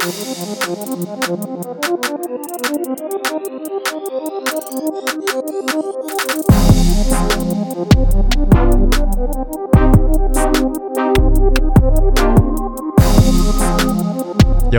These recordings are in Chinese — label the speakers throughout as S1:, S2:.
S1: Yo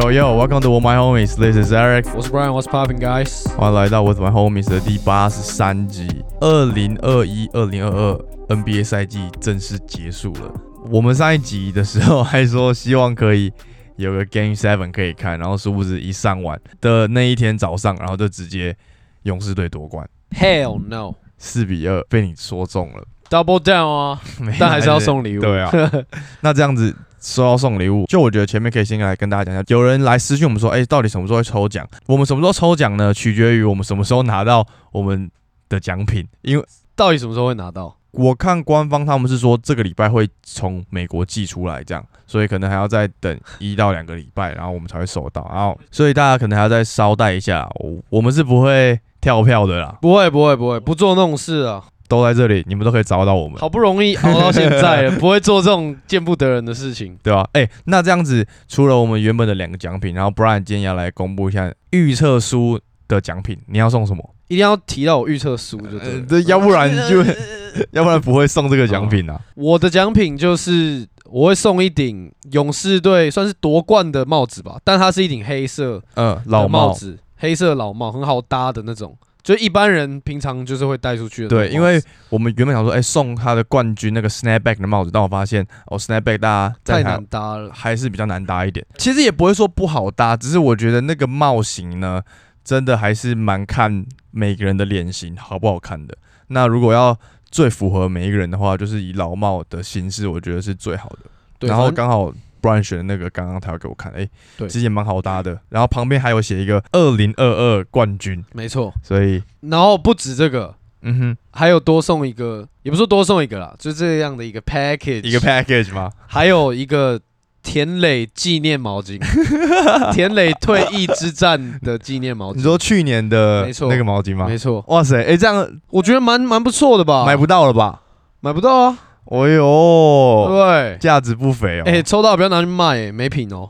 S1: yo, welcome to With My Homies. This is Eric.
S2: 我是 Brian，What's popping guys？
S1: 欢迎来到 With My Homies 的第八十三集。二零二一、二零二二 NBA 赛季正式结束了。我们上一集的时候还说希望可以 有个 Game Seven 可以看，然后殊不知一上完的那一天早上，然后就直接勇士队夺冠
S2: ，Hell no！Double
S1: 四比二被你说中了，，Double
S2: down 啊！但还是要送礼物。
S1: 对啊，那这样子说要送礼物，就我觉得前面可以先来跟大家讲一下，有人来私讯我们说，哎、到底什么时候会抽奖？我们什么时候抽奖呢？取决于我们什么时候拿到我们的奖品，因为
S2: 到底什么时候会拿到？
S1: 我看官方他们是说这个礼拜会从美国寄出来，这样，所以可能还要再等一到两个礼拜，然后我们才会收到，然后所以大家可能还要再稍待一下，我我们是不会跳票的啦，
S2: 不会，不会，不会，不做那种事啊！
S1: 都在这里，你们都可以找到我们。
S2: 好不容易熬到现在了，不会做这种见不得人的事情。
S1: 对吧、哎、那这样子，除了我们原本的两个奖品，然后 Brian 今天要来公布一下预测书的奖品，你要送什么？
S2: 一定要提到我预测书就对了。
S1: 呃这要不然就，要不然不会送这个奖品啊。
S2: 我的奖品就是我会送一顶勇士队算是夺冠的帽子吧，但它是一顶黑色
S1: 嗯，老帽，
S2: 子，黑色老帽，很好搭的那种，就一般人平常就是会戴出去的
S1: 对，因为我们原本想说，哎、送他的冠军那个 snapback 的帽子，但我发现哦，snapback 大家在
S2: 太难搭了。
S1: 还是比较难搭一点。其实也不会说不好搭，只是我觉得那个帽型呢，真的还是蛮看每个人的脸型好不好看的。那如果要最符合每一个人的话，就是以老帽的形式，我觉得是最好的。
S2: 对，
S1: 然后刚好 Brian 选的那个，刚刚他要给我看，哎、
S2: 对
S1: 其实也蛮好搭的。然后旁边还有写一个二零二二冠军，
S2: 没错。
S1: 所以
S2: 然后不止这个，
S1: 嗯哼，
S2: 还有多送一个，也不是说多送一个啦，就这样的一个 package，
S1: 一个 package 吗？
S2: 还有一个田磊纪念毛巾，田磊退役之战的纪念毛巾。
S1: 你说去年的
S2: 没错
S1: 那个毛巾吗？
S2: 没错，
S1: 哇塞，哎、这样
S2: 我觉得蛮蛮不错的吧？
S1: 买不到了吧？
S2: 买不到啊？
S1: 哎呦，
S2: 对，
S1: 价值不菲哦。
S2: 哎、抽到不要拿去卖、欸，没品哦，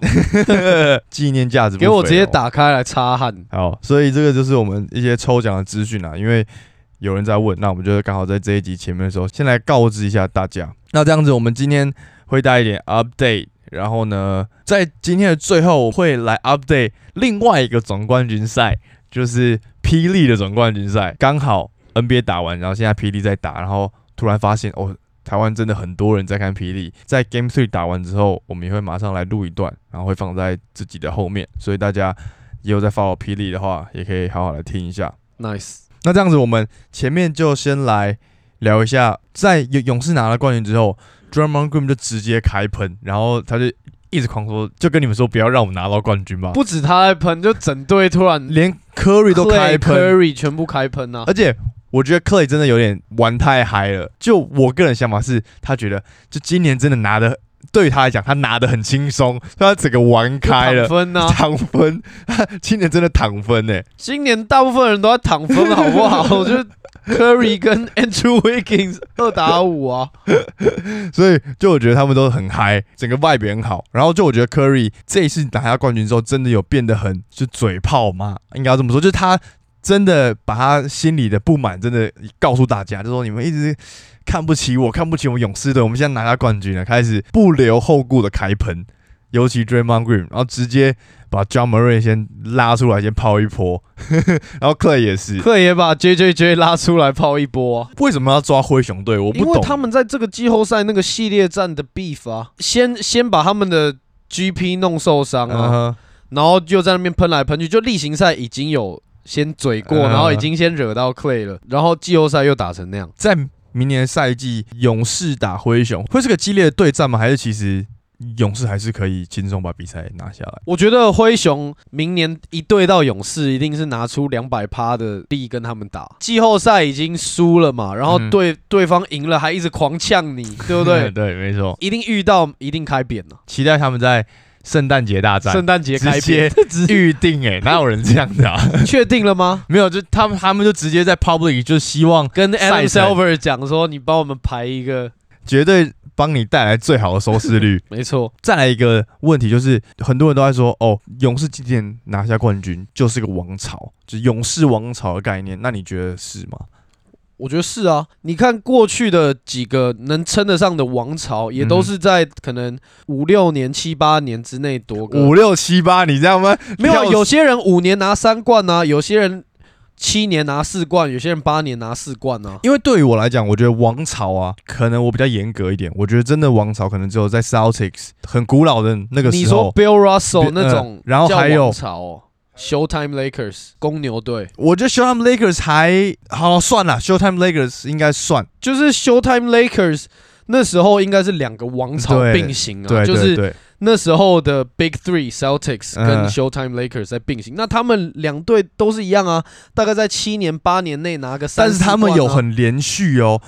S1: 纪念价值不菲哦
S2: 给我直接。打开来擦汗。
S1: 好，所以这个就是我们一些抽奖的资讯啊，因为有人在问，那我们就刚好在这一集前面的时候，先来告知一下大家。那这样子，我们今天会带一点 update，然后呢，在今天的最后我会来 update 另外一个总冠军赛，就是霹雳的总冠军赛。刚好 NBA 打完，然后现在霹雳在打，然后突然发现哦。台湾真的很多人在看霹雳，在 Game Three 打完之后，我们也会马上来录一段，然后会放在自己的后面，所以大家也有在 follow 霹雳的话，也可以好好来听一下。
S2: Nice，
S1: 那这样子，我们前面就先来聊一下，在勇勇士拿了冠军之后 d r u m m o n Green 就直接开喷，然后他就一直狂说，就跟你们说不要让我们拿到冠军吧，
S2: 不止他在喷，就整队突然
S1: 连 Curry 都开喷
S2: ，Curry 全部开喷啊！
S1: 而且。我觉得 Clay 真的有点玩太嗨了。就我个人想法是，他觉得就今年真的拿的，对他来讲，他拿的很轻松，他整个玩开了
S2: 就躺，分啊！
S1: 躺分，他 今年真的躺分欸呢。
S2: 今年大部分人都在躺分，好不好？我觉得 Curry 跟 Andrew Wiggins 二打五啊，
S1: 所以就我觉得他们都很嗨，整个 vibe 很好。然后就我觉得 Curry 这一次拿下冠军之后，真的有变得很就嘴炮吗，应该要这么说，就是他真的把他心里的不满真的告诉大家，就说你们一直看不起我，看不起我们勇士队，我们现在拿下冠军了，开始不留后顾的开喷。尤其 Draymond Green，然后直接把 John Murray 先拉出来，先抛一波，然后 Clay 也是
S2: ，，Clay 也把 J J J 拉出来泡一波啊！
S1: 为什么要抓灰熊队？我不懂。
S2: 因为他们在这个季后赛那个系列战的 beef 啊，先先把他们的 GP 弄受伤啊，然后又在那边喷来喷去，就例行赛已经有先嘴过，
S1: 嗯
S2: 然后已经先惹到 Clay 了，然后季后赛又打成那样。
S1: 在明年赛季，勇士打灰熊会是个激烈的对战吗？还是其实勇士还是可以轻松把比赛拿下来？
S2: 我觉得灰熊明年一对到勇士，一定是拿出两百趴的力跟他们打。季后赛已经输了嘛，然后
S1: 嗯
S2: 对、对方赢了，还一直狂呛你，对不对？
S1: 对，没错。
S2: 一定遇到，一定开扁了。
S1: 期待他们在圣诞节大战
S2: 圣诞节开
S1: 直接，预定，哎，哪有人这样的啊？
S2: 确定了吗？
S1: 没有，就他们他们就直接在 public 就希望
S2: 跟
S1: 赛
S2: Adam
S1: 程
S2: Silver 讲说，你帮我们排一个
S1: 绝对帮你带来最好的收视率。
S2: 没错，
S1: 再来一个问题，就是很多人都在说，哦，勇士今年拿下冠军就是个王朝，就是勇士王朝的概念。那你觉得是吗？
S2: 我觉得是啊。你看过去的几个能称得上的王朝，也都
S1: 嗯
S2: 是在可能五六年、七八年之内夺个
S1: 五六七八，你知道吗？
S2: 没有，
S1: 跳
S2: 有些人五年拿三冠啊，有些人七年拿四冠，有些人八年拿四冠啊。
S1: 因为对于我来讲，我觉得王朝啊，可能我比较严格一点。我觉得真的王朝可能只有在 Celtics 很古老的那个时候你说。
S2: Bill Russell
S1: 呃
S2: 那种，
S1: 然后还有
S2: 王朝、哦、Showtime Lakers 公牛队，
S1: 我觉得 Showtime Lakers 还好算了，Showtime Lakers 应该算。
S2: 就是 Showtime Lakers 那时候应该是两个王朝并行啊，
S1: 对
S2: 就是那时候的 Big Three Celtics 跟
S1: 嗯
S2: Showtime Lakers 在并行，那他们两队都是一样啊，大概在七年八年内拿个三、
S1: 但是他们有很连续哦。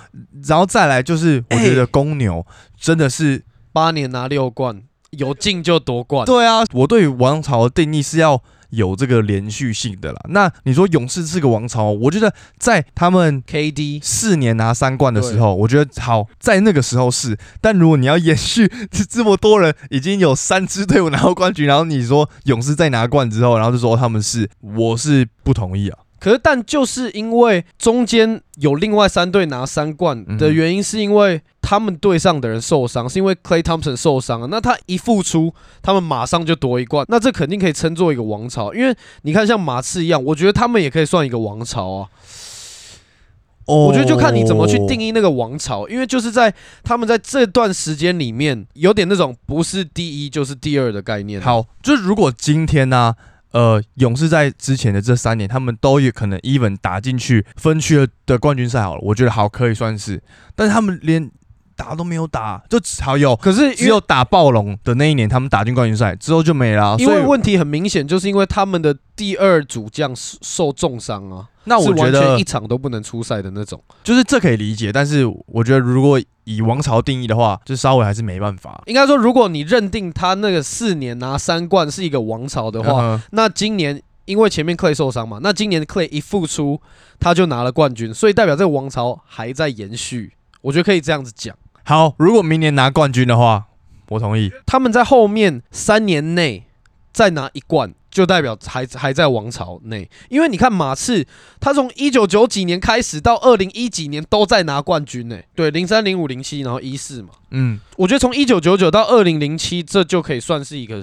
S1: 然后再来就是，我觉得
S2: 哎
S1: 公牛真的是
S2: 八年拿六冠，有进就夺冠。
S1: 对啊，我对于王朝的定义是要有这个连续性的啦。那你说勇士是个王朝，我觉得在他们
S2: KD
S1: 四年拿三冠的时候，我觉得好，在那个时候是。但如果你要延续这么多人已经有三支队伍拿到冠军，然后你说勇士再拿冠之后，然后就说他们是，我是不同意啊。
S2: 可是，但就是因为中间有另外三队拿三冠的原因，是因为他们队上的人受伤，是因为 Clay Thompson 受伤了。那他一复出，他们马上就夺一冠，那这肯定可以称作一个王朝。因为你看，像马刺一样，我觉得他们也可以算一个王朝啊。
S1: 哦
S2: 我觉得就看你怎么去定义那个王朝，因为就是在他们在这段时间里面，有点那种不是第一就是第二的概念。，
S1: 好，就是如果今天呢、呃，勇士在之前的这三年，他们都有可能 even 打进去分区的冠军赛好了，我觉得好可以算是，但是他们连打都没有打，就只好有
S2: 可是
S1: 只有打暴龙的那一年，他们打进冠军赛之后就没了啊、
S2: 因为问题很明显，就是因为他们的第二主将受受重伤啊。
S1: 那我觉得
S2: 一场都不能出赛的那种。
S1: 就是这可以理解，但是我觉得如果以王朝定义的话，就稍微还是没办法
S2: 应该说，如果你认定他那个四年拿三冠是一个王朝的话，
S1: 嗯
S2: 那今年因为前面 Clay 受伤嘛，那今年 Clay 一复出，他就拿了冠军，所以代表这个王朝还在延续。我觉得可以这样子讲。
S1: 好，如果明年拿冠军的话，我同意。
S2: 他们在后面三年内再拿一冠，就代表还还在王朝内。因为你看马刺，他从一九九几年开始到二零一几年都在拿冠军呢。对，零三、零五、零七，然后一四嘛。
S1: 嗯，
S2: 我觉得从一九九九到二零零七，这就可以算是一个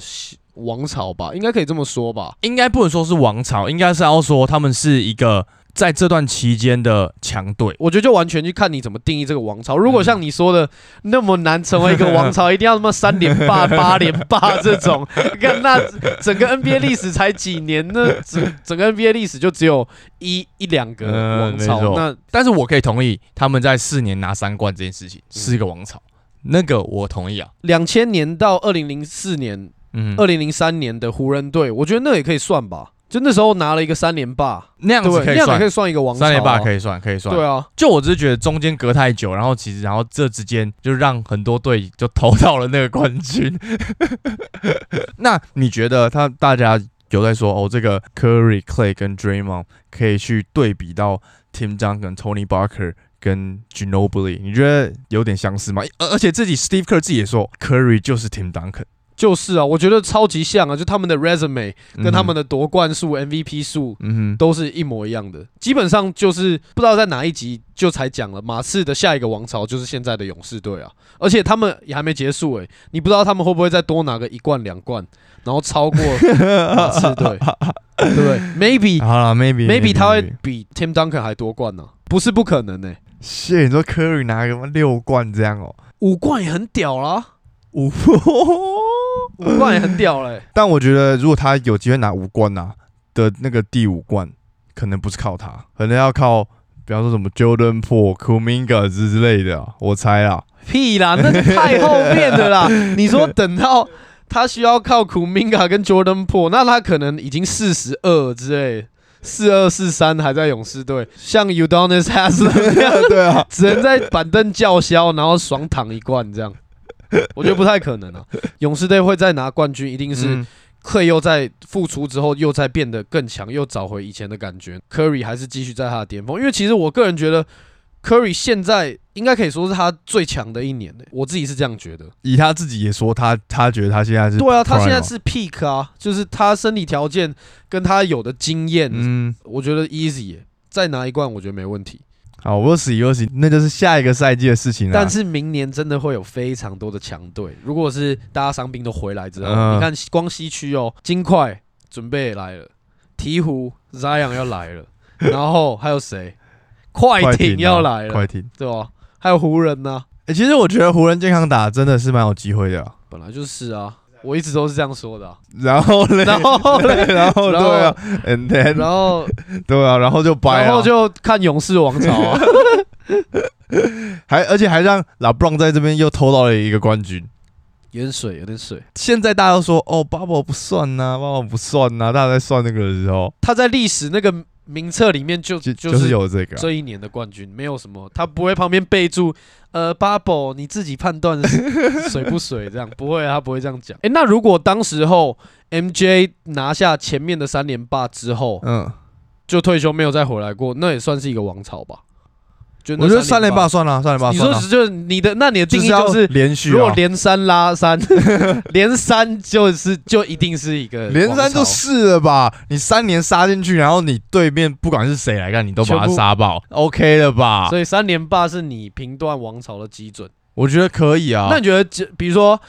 S2: 王朝吧，应该可以这么说吧。
S1: 应该不能说是王朝，应该是要说他们是一个在这段期间的强队。
S2: 我觉得就完全去看你怎么定义这个王朝。如果像你说的那么难成为一个王朝，一定要什么三连霸、八连霸这种，看那整个 NBA 历史才几年呢？整整个 NBA 历史就只有一一两个
S1: 嗯
S2: 王朝，那
S1: 但是我可以同意他们在四年拿三冠这件事情是一个王朝，那个我同意啊。
S2: 两千年到二零零四年、
S1: 嗯，
S2: 二零零三年的湖人队，我觉得那也可以算吧。就那时候拿了一个三连霸，
S1: 那样？子可以算
S2: 那样子可以算一个王朝、啊。
S1: 三连霸可以算，可以算。
S2: 对啊，
S1: 就我只是觉得中间隔太久，然后其实然后这之间就让很多队就投到了那个冠军。那你觉得他大家有在说哦，这个 Curry、Clay 跟 Draymond 可以去对比到 Tim Duncan、Tony Parker 跟 Ginobili，你觉得有点相似吗？而而且自己 Steve Kerr 自己也说 Curry 就是 Tim Duncan，
S2: 就是啊，我觉得超级像啊，就他们的 resume 跟他们
S1: 的
S2: 的夺冠数、MVP 数
S1: 嗯哼。
S2: 都是一模一样的，基本上就是不知道在哪一集就才讲了，马刺的下一个王朝就是现在的勇士队啊，而且他们也还没结束诶、你不知道他们会不会再多拿个一冠两冠，然后超过 马刺队，对不对？Maybe
S1: 好了，maybe
S2: maybe 他会比 Tim Duncan 还夺冠呢、不是不可能呢、
S1: 谢你说 Curry 拿个六冠这样哦，
S2: 五冠也很屌啦，
S1: 五。
S2: 五冠也很屌嘞、
S1: 但我觉得，如果他有机会拿五冠呐、的那个第五冠，可能不是靠他，可能要靠，比方说什么 Jordan Po、Kuminga 之之类的啊、我猜啊。
S2: 屁啦，那太后面的啦。你说等到他需要靠 Kuminga 跟 Jordan Po，那他可能已经四十二之类，四二四三还在勇士队，像 Udonis Haslam 那样，
S1: 对啊，
S2: 只能在板凳叫嚣，然后爽躺一罐这样。我觉得不太可能啊！勇士队会再拿冠军，一定是
S1: 嗯
S2: Clay 又在复出之后又在变得更强，又找回以前的感觉。Curry 还是继续在他的巅峰，因为其实我个人觉得 Curry 现在应该可以说是他最强的一年呢、我自己是这样觉得。
S1: 以他自己也说，他他觉得他现在是
S2: 对啊，他现在是 peak 啊，就是他身体条件跟他有的经验，
S1: 嗯，
S2: 我觉得 easy，耶再拿一冠我觉得没问题。
S1: 好，我死我死，那就是下一个赛季的事情了。
S2: 但是明年真的会有非常多的强队，如果是大家伤病都回来之后，
S1: 嗯
S2: 你看光西区哦，金块准备来了，鹈鹕 Zion 要来了，然后还有谁？快
S1: 快
S2: 艇要来了，
S1: 快艇，
S2: 对吧？还有湖人呢、
S1: 哎、其实我觉得湖人健康打真的是蛮有机会的啊。
S2: 本来就是啊，我一直都是这样说的啊、
S1: 然后嘞，
S2: 然后嘞
S1: 然后对啊，and then
S2: 然后
S1: 对啊，然后就掰啊，
S2: 然后就看勇士王朝啊，
S1: 还而且还让拉布朗在这边又偷到了一个冠军。
S2: 有点水，有点水。
S1: 现在大家都说哦，bubble 不算呐、b u b b l e 不算呐、大家在算那个的时候，
S2: 他在历史那个名册里面就
S1: 就
S2: 就是
S1: 有这个啊、
S2: 这一年的冠军，没有什么，他不会旁边备注，呃，bubble 你自己判断是水不水这样，不会啊，他不会这样讲。诶，那如果当时候 MJ 拿下前面的三连霸之后
S1: 嗯，
S2: 就退休没有再回来过，那也算是一个王朝吧？就
S1: 我觉得三连霸
S2: 霸，
S1: 算了，三连霸
S2: 你，说是就是你的，那你的定义就是。
S1: 连续、啊，
S2: 如果连三拉三，连三就是就一定是一个
S1: 连三就是了吧？你三年杀进去，然后你对面不管是谁来看，你都把他杀爆，OK 了吧？
S2: 所以三连霸是你评断王朝的基准。
S1: 我觉得可以啊。
S2: 那你觉得这，比如说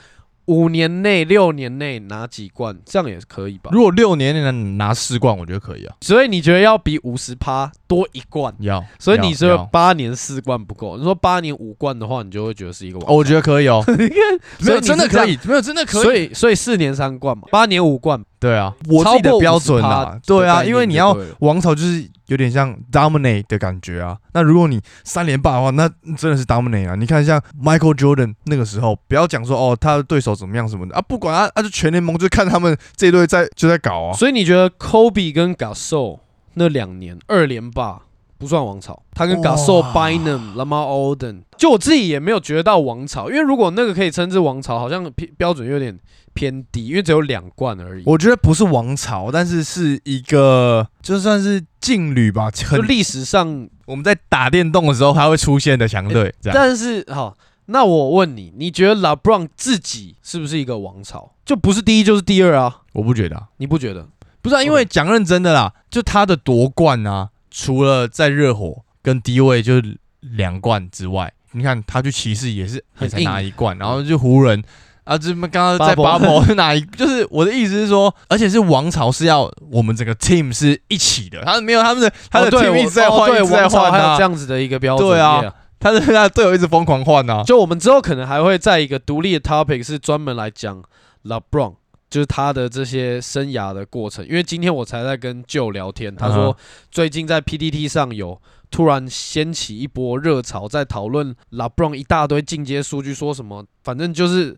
S2: 五年内、六年内拿几冠，这样也可以吧？
S1: 如果六年内能拿四冠，我觉得可以啊。
S2: 所以你觉得要比五十趴多一冠，
S1: 要，
S2: 所以你说
S1: 要要
S2: 八年四冠不够，你说八年五冠的话，你就会觉得是一个王
S1: 哦，我觉得可以哦。没有真的可以，没有真的可以。
S2: 所以所以四年三冠嘛，八年五冠，
S1: 对啊，我自己的标准啊对啊，因为你要王朝就是有点像 dominate 的感觉啊。那如果你三连霸的话，那真的是 dominate 啊。你看像 Michael Jordan 那个时候，不要讲说哦他的对手怎么样什么的啊，不管啊，啊就全联盟就看他们这一队在就在搞啊。
S2: 所以你觉得 Kobe 跟 Gasol 那两年二连霸不算王朝，他跟 Gasol、
S1: 哇
S2: Bynum、Lamar Odom，就我自己也没有觉得到王朝，因为如果那个可以称之王朝，好像标标准有点偏低，因为只有两冠而已。
S1: 我觉得不是王朝，但是是一个就算是劲旅吧，
S2: 就历史上，
S1: 我们在打电动的时候还会出现的强队。
S2: 但是好，那我问你，你觉得 LeBron 自己是不是一个王朝？就不是第一就是第二啊？
S1: 我不觉得、啊，
S2: 你不觉得？
S1: 不是、啊，因为讲认真的啦，就他的夺冠啊，除了在热火跟低位就是两冠之外，你看他去骑士也是也才拿一冠，然后就湖人啊，这么刚刚在
S2: Bubble
S1: bubble 拿一，就是我的意思是说，而且是王朝是要我们整个 team 是一起的，他没有他们的他的
S2: 哦对
S1: team 一直在换，
S2: 哦对
S1: 一直在换
S2: 这，样子的一个标准，
S1: 对啊他的他的队友一直疯狂换啊，
S2: 就我们之后可能还会在一个独立的 topic 是专门来讲 LeBron，就是他的这些生涯的过程。因为今天我才在跟舅聊天，他说最近在 PTT 上有突然掀起一波热潮，在讨论 LeBron 一大堆进阶数据，说什么反正就是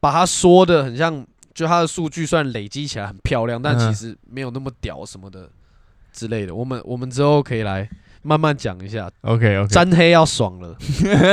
S2: 把他说的很像，就他的数据虽然累积起来很漂亮，但
S1: 嗯
S2: 其实没有那么屌什么的之类的。我们我们之后可以来慢慢讲一下
S1: ，OK OK，
S2: 沾黑要爽了。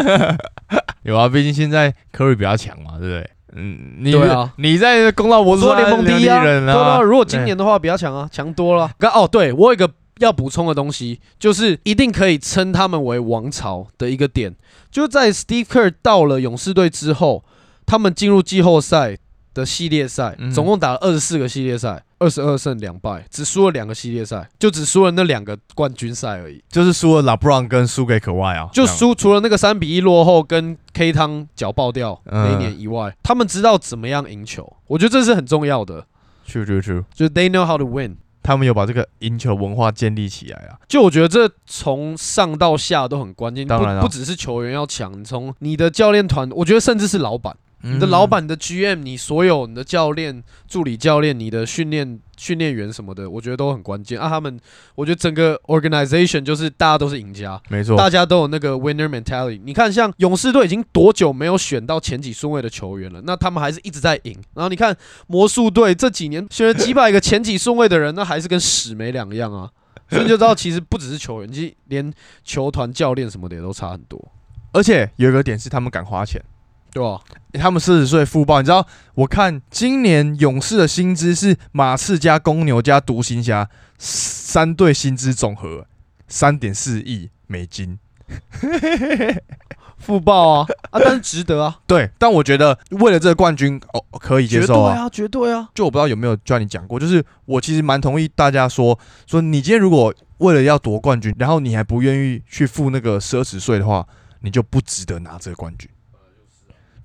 S1: 有啊，毕竟现在 Curry 比较强嘛，对不对？嗯，你
S2: 对啊
S1: 你在公道博主
S2: 我说联盟第一啊，
S1: 人
S2: 对啊，
S1: 啊，
S2: 如果今年的话比较强啊，强多了。刚哦，对我有一个要补充的东西，就是一定可以称他们为王朝的一个点，就在 Steve Kerr 到了勇士队之后，他们进入季后赛的系列赛，
S1: 嗯
S2: 总共打了二十四个系列赛，二十二胜两败，只输了两个系列赛，就只输了那两个冠军赛而已。
S1: 就是输了 LeBron 跟输给可外啊，
S2: 就输除了那个三比一落后跟 K 汤脚爆掉
S1: 嗯
S2: 那一年以外，他们知道怎么样赢球，我觉得这是很重要的
S1: ，True True True，
S2: 就是 they know how to win。
S1: 他们有把这个赢球文化建立起来啊。
S2: 就我觉得这从上到下都很关键，
S1: 当然
S2: 不只是球员要强，从你的教练团，我觉得甚至是老板，你的老板、你的 GM，你所有你的教练、助理教练、你的训练训练员什么的，我觉得都很关键啊。他们，我觉得整个 organization 就是大家都是赢家，
S1: 没错，
S2: 大家都有那个 winner mentality。你看，像勇士队已经多久没有选到前几顺位的球员了？那他们还是一直在赢。然后你看魔术队这几年选了几百个前几顺位的人，那还是跟屎没两样啊。所以你就知道，其实不只是球员，其实连球团教练什么的也都差很多，
S1: 而且有一个点是他们敢花钱。
S2: 对吧？
S1: 他们四十岁复报，你知道？我看今年勇士的薪资是马刺加公牛加独行侠三队薪资总和三点四亿美金，
S2: 负报啊啊，但是值得啊，
S1: 对，但我觉得为了这个冠军，哦，可以接受啊。
S2: 啊，绝对啊。
S1: 就我不知道有没有叫你讲过，就是我其实蛮同意大家说，说你今天如果为了要夺冠军，然后你还不愿意去付那个奢侈税的话，你就不值得拿这个冠军。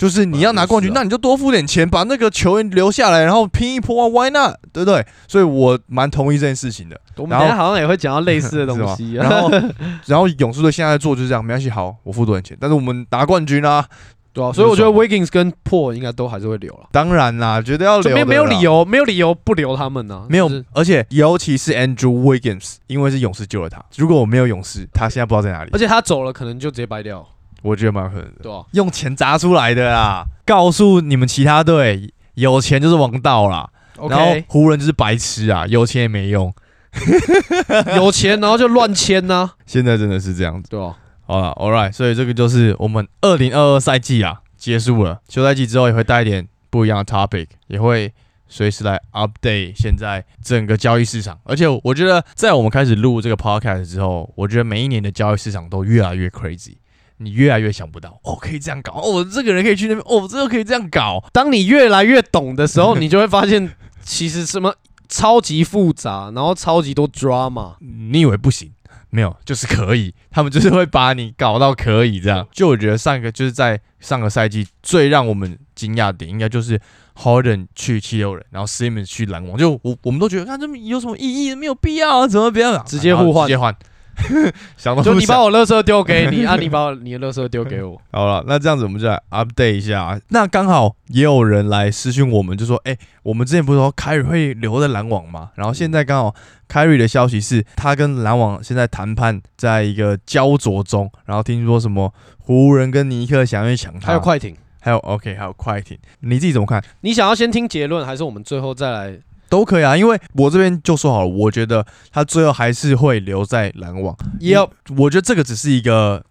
S1: 就是你要拿冠军，那你就多付点钱，把那个球员留下来，然后拼一波啊，Why not？对不对？所以我蛮同意这件事情的。
S2: 我们好像也会讲到类似的东西啊。
S1: 然后，然后勇士队现在做就是这样，没关系，好，我付多点钱，但是我们拿冠军啊，
S2: 对啊，所以我觉得 Wiggins 跟 Paul 应该都还是会留了，
S1: 当然啦，绝对要留
S2: 没没有理由，没有理由不留他们呢。
S1: 没有
S2: 就是，
S1: 而且尤其是 Andrew Wiggins，因为是勇士救了他。如果我没有勇士，他现在不知道在哪里
S2: 而。且他走了，可能就直接掰掉，
S1: 我觉得蛮可能的？用钱砸出来的啦。告诉你们其他队，有钱就是王道啦。然后
S2: OK，
S1: 湖人就是白痴啊，有钱也没用。
S2: 有钱然后就乱签呐，
S1: 现在真的是这样子。
S2: 对啊？
S1: 好了，All right，所以这个就是我们二零二二赛季啊结束了，休赛季之后也会带一点不一样的 topic，也会随时来 update 现在整个交易市场。而且我觉得，在我们开始录这个 podcast 之后，我觉得每一年的交易市场都越来越 crazy，你越来越想不到哦，可以这样搞哦，这个人可以去那边哦，这个可以这样搞，
S2: 当你越来越懂的时候，你就会发现，其实什么超级复杂，然后超级多 drama。
S1: 你以为不行？没有，就是可以，他们就是会把你搞到可以这样。就我觉得上一个就是在上个赛季最让我们惊讶的点，应该就是 Harden 去七六人，然后 Simmons 去篮网，就我我们都觉得看这么有什么意义？没有必要啊，怎么不要、啊
S2: 直接互换
S1: 直接换，
S2: 就你把我垃圾丢给你，啊，你把我你的垃圾丢给我。
S1: 好了，那这样子我们就来 update 一下啊。那刚好也有人来私讯我们，就说：“哎、我们之前不是说凯瑞会留在篮网吗？然后现在刚好凯瑞的消息是，他跟篮网现在谈判在一个焦灼中，然后听说什么湖人跟尼克想要去抢他，
S2: 还有快艇，
S1: 还有 OK，还有快艇，你自己怎么看？
S2: 你想要先听结论，还是我们最后再来？
S1: 都可以啊，因为我这边就说好了，我觉得他最后还是会留在篮网。
S2: 也有
S1: 我觉得这个只是一个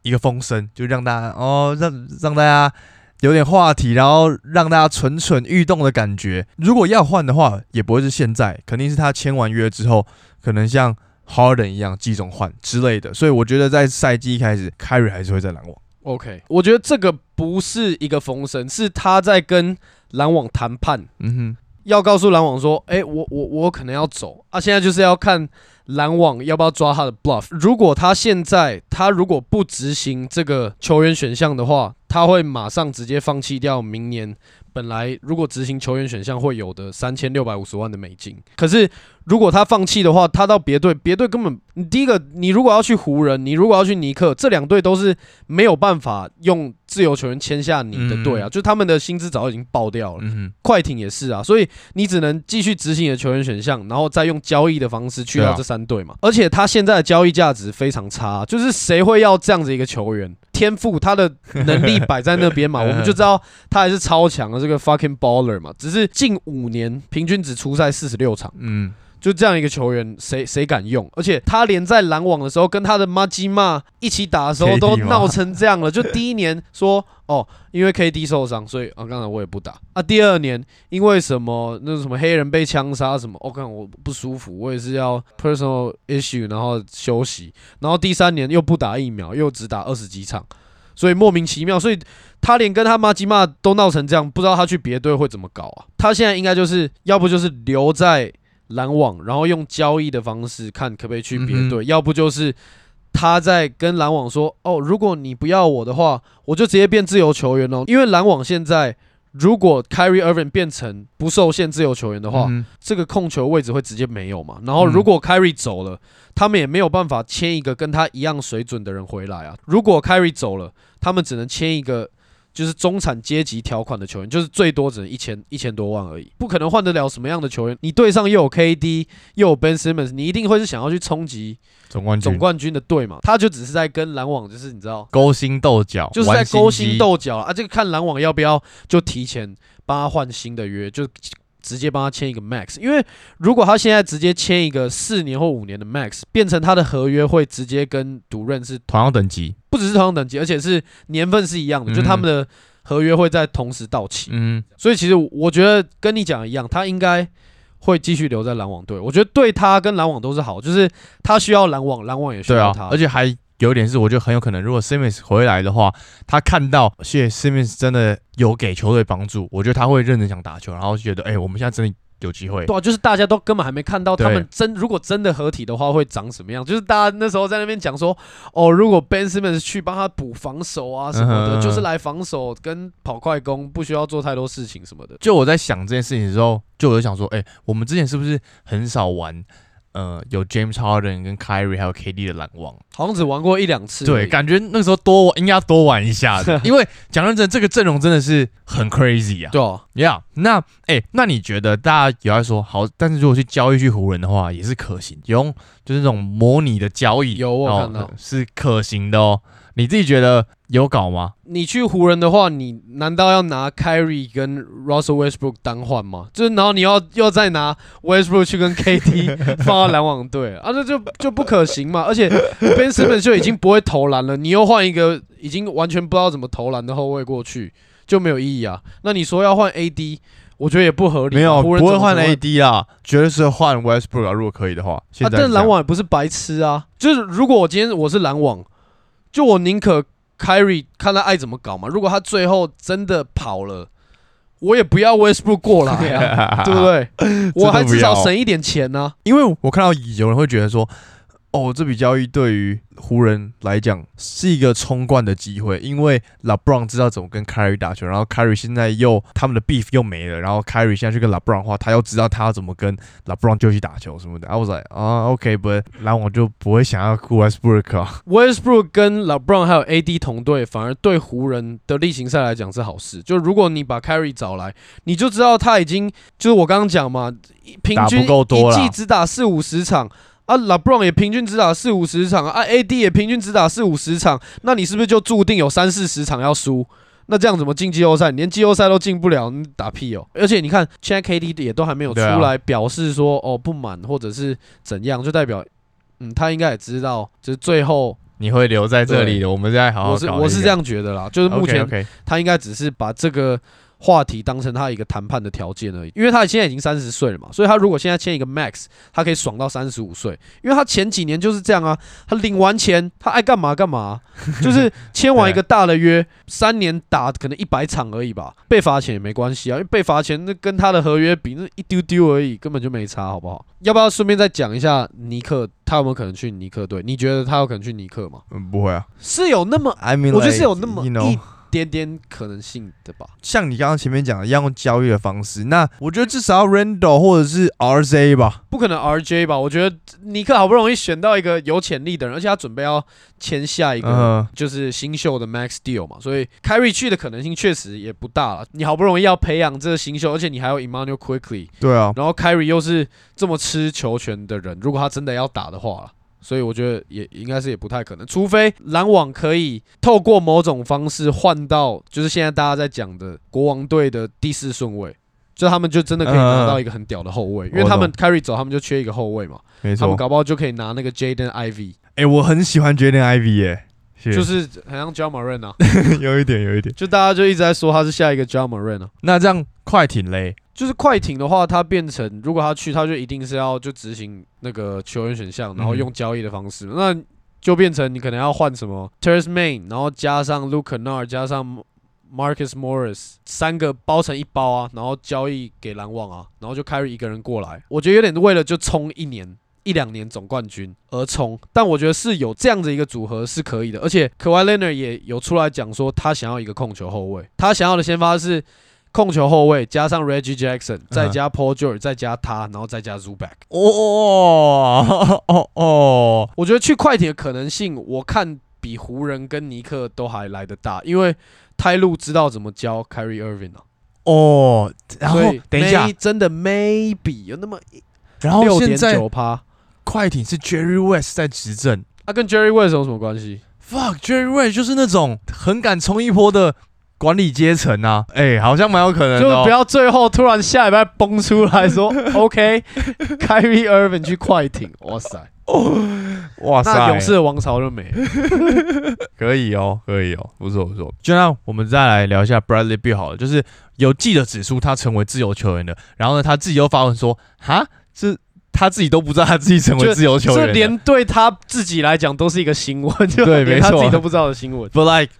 S1: 一个风声，就让大家哦，让让大家有点话题，然后让大家蠢蠢欲动的感觉。如果要换的话，也不会是现在，肯定是他签完约之后，可能像 Harden 一样季中换之类的。所以我觉得在赛季一开始，Kyrie 还是会在篮网。
S2: OK，我觉得这个不是一个风声，是他在跟篮网谈判，
S1: 嗯
S2: 要告诉篮网说，哎、我我我可能要走啊，现在就是要看篮网要不要抓他的 bluff。如果他现在他如果不执行这个球员选项的话，他会马上直接放弃掉明年本来如果执行球员选项会有的三千六百五十万的美金。可是如果他放弃的话，他到别队，别队根本你第一个，你如果要去湖人，你如果要去尼克，这两队都是没有办法用自由球员签下你的队啊，
S1: 嗯
S2: 就他们的薪资早已经爆掉了。
S1: 嗯
S2: 快艇也是啊，所以你只能继续执行你的球员选项，然后再用交易的方式去到这三队嘛。而且他现在的交易价值非常差，就是谁会要这样子一个球员？天赋他的能力摆在那边嘛，
S1: 嗯
S2: 我们就知道他还是超强的这个 fucking baller 嘛。只是近五年平均只出赛四十六场，
S1: 嗯，
S2: 就这样一个球员，谁谁敢用？而且他连在篮网的时候，跟他的妈鸡骂一起打的时候都闹成这样了。就第一年说 哦，因为 KD 受伤，所以啊，刚才我也不打啊。第二年因为什么那什么黑人被枪杀什么，我、看我不舒服，我也是要 personal issue，然后休息。然后第三年又不打疫苗，又只打二十几场，所以莫名其妙，所以他连跟他妈鸡骂都闹成这样，不知道他去别队会怎么搞啊？他现在应该就是要不就是留在篮网，然后用交易的方式看可不可以去别队，要不就是他在跟篮网说：“哦，如果你不要我的话，我就直接变自由球员哦。”因为篮网现在如果 Kyrie Irving 变成不受限自由球员的话，
S1: 嗯
S2: 这个控球位置会直接没有嘛。然后
S1: 嗯
S2: 如果 Kyrie 走了，他们也没有办法签一个跟他一样水准的人回来啊。如果 Kyrie 走了，他们只能签一个就是中产阶级条款的球员，就是最多只能一千一千多万而已，不可能换得了什么样的球员。你队上又有 KD 又有 Ben Simmons，你一定会是想要去冲击
S1: 总冠军，
S2: 总冠军的队嘛。他就只是在跟篮网，就是你知道。
S1: 勾心斗角，
S2: 就是在勾心，斗角啊！这个看篮网要不要就提前帮他换新的约，就直接帮他签一个 max。因为如果他现在直接签一个四年或五年的 max，变成他的合约会直接跟独任是
S1: 同样等级，
S2: 不只是同样等级，而且是年份是一样的，就
S1: 嗯
S2: 他们的合约会在同时到期。
S1: 嗯，
S2: 所以其实我觉得跟你讲的一样，他应该会继续留在篮网队。我觉得对他跟篮网都是好，就是他需要篮网，篮网也需要他。，
S1: 而且还有一点是，我觉得很有可能，如果 Simmons 回来的话，他看到谢 Simmons 真的有给球队帮助，我觉得他会认真想打球，然后觉得，哎、我们现在真的有机会。
S2: 对啊，就是大家都根本还没看到他们真如果真的合体的话会长什么样，就是大家那时候在那边讲说，哦，如果 Ben Simmons 去帮他补防守啊什么的，就是来防守跟跑快攻，不需要做太多事情什么的。
S1: 就我在想这件事情的时候，就我就想说，哎、我们之前是不是很少玩？呃，有 James Harden 跟 Kyrie 还有 KD 的篮网，
S2: 好像只玩过一两次。
S1: 对，感觉那时候多应该要多玩一下的，因为讲认真，这个阵容真的是很 crazy 啊。
S2: 对啊，
S1: Yeah，那哎、那你觉得大家有在说好，但是如果去交易去湖人的话，也是可行，用就是那种模拟的交易，
S2: 有我有
S1: 哦
S2: 看到
S1: 是可行的哦。你自己觉得有搞吗？
S2: 你去湖人的话，你难道要拿 Kyrie 跟 Russell Westbrook 单换吗？就是然后你要要再拿 Westbrook 去跟 KT 放到篮网队啊，这就就不可行嘛。而且 Ben Simmons 就已经不会投篮了，你又换一个已经完全不知道怎么投篮的后卫过去，就没有意义啊。那你说要换 AD，我觉得也不合理。
S1: 没有，不会换
S2: 怎么可能
S1: AD 啊，绝对是换 Westbrook 啊。如果可以的话，现
S2: 啊，
S1: 在是这
S2: 篮网也不是白痴啊。就是如果我今天我是篮网，就我宁可 Kyrie 看他爱怎么搞嘛。如果他最后真的跑了，我也不要 Westbrook 过来啊，对不对？我还至少省一点钱呢、
S1: 因为我看到有人会觉得说，哦，这笔交易对于湖人来讲是一个冲冠的机会，因为 LeBron 知道怎么跟 Kyrie 打球，然后 Kyrie 现在又他们的 beef 又没了，然后 Kyrie 现在去跟 LeBron 的话，他又知道他要怎么跟 LeBron 就去打球什么的。I was like 啊，OK，but 篮网就不会想要雇 Westbrook 啊。
S2: Westbrook 跟 LeBron 还有 AD 同队，反而对湖人的例行赛来讲是好事。就如果你把 Kyrie 找来，你就知道他已经就是我刚刚讲嘛，平均一季只打四五十场。啊，LeBron 也平均只打四五十场啊，AD 也平均只打四五十场，那你是不是就注定有三四十场要输？那这样怎么进季后赛？你连季后赛都进不了，你打屁哦！而且你看，现在 KD 也都还没有出来表示说、哦不满或者是怎样，就代表嗯他应该也知道，就是最后
S1: 你会留在这里的，我们再好好
S2: 我是我是这样觉得啦，就是目前他应该只是把这个话题当成他一个谈判的条件而已，因为他现在已经三十岁了嘛，所以他如果现在签一个 max，他可以爽到三十五岁，因为他前几年就是这样啊，他领完钱他爱干嘛干嘛，就是签完一个大的约，三年打可能一百场而已吧，被罚钱也没关系啊，因为被罚钱那跟他的合约比那一丢丢而已，根本就没差，好不好？要不要顺便再讲一下尼克，他有没有可能去尼克队？你觉得他有可能去尼克吗？
S1: 嗯，不会啊。
S2: 是有那么
S1: I mean，
S2: 我觉得是有那么点点可能性的吧。
S1: 像你刚刚前面讲的，要用交易的方式，那我觉得至少要 Randall 或者是 RJ 吧。
S2: 不可能 RJ 吧？我觉得尼克好不容易选到一个有潜力的人，而且他准备要签下一个
S1: 嗯，
S2: 就是新秀的 Max Deal 嘛，所以 k a r r y 去的可能性确实也不大了。你好不容易要培养这个新秀，而且你还有 Emmanuel Quickly，
S1: 对啊，
S2: 然后 k a r r y 又是这么吃球权的人，如果他真的要打的话啦所以我觉得也应该是也不太可能，除非篮网可以透过某种方式换到，就是现在大家在讲的国王队的第四顺位，就他们就真的可以拿到一个很屌的后卫，因为他们 Carry 走，他们就缺一个后卫嘛，
S1: 没错。
S2: 他们搞不好就可以拿那个 Jaden Ivy，
S1: 哎、我很喜欢 Jaden Ivy 耶，
S2: 就是是很像 j a m a r e n 啊，
S1: 有一点，有一点。
S2: 就大家就一直在说他是下一个 j a m a r e n 啊。
S1: 那这样快艇嘞？
S2: 就是快艇的话，他变成如果他去，他就一定是要就执行那个球员选项，然后用交易的方式，那就变成你可能要换什么 t e r r e Main，然后加上 Luke Nard，加上 Marcus Morris 三个包成一包啊，然后交易给篮网啊，然后就 carry 一个人过来，我觉得有点为了就冲一年。一两年总冠军而冲，但我觉得是有这样的一个组合是可以的，而且 k a w i Leonard 也有出来讲说他想要一个控球后卫，他想要的先发是控球后卫加上 Reggie Jackson，再加 Paul George，再加他，然后再加 Zubac。
S1: 哦哦哦，
S2: 我觉得去快艇的可能性，我看比湖人跟尼克都还来得大，因为泰路知道怎么教 Kyrie Irving 啊。
S1: 哦，然后等一下
S2: 真的 maybe 有那么
S1: 然后
S2: 六点
S1: 现在
S2: 九趴。
S1: 快艇是 Jerry West 在执政
S2: 啊，跟 Jerry West 有什么关系
S1: ？，fuck，Jerry West 就是那种很敢冲一波的管理阶层啊，哎、好像蛮有可能的、哦。
S2: 就不要最后突然下礼拜崩出来说 OK，Kyrie Irving 去快艇，哇塞，
S1: 哇塞，
S2: 勇士的王朝就没了。
S1: 可以哦，可以哦，不错不错。就让我们再来聊一下 Bradley Beal 好了，就是有记者指出他成为自由球员的，然后呢，他自己又发文说，哈，是他自己都不知道他自己成为自由球员了。
S2: 这连对他自己来讲都是一个新闻，就
S1: 对
S2: 连他
S1: 没错
S2: 自己都不知道的新闻。
S1: But like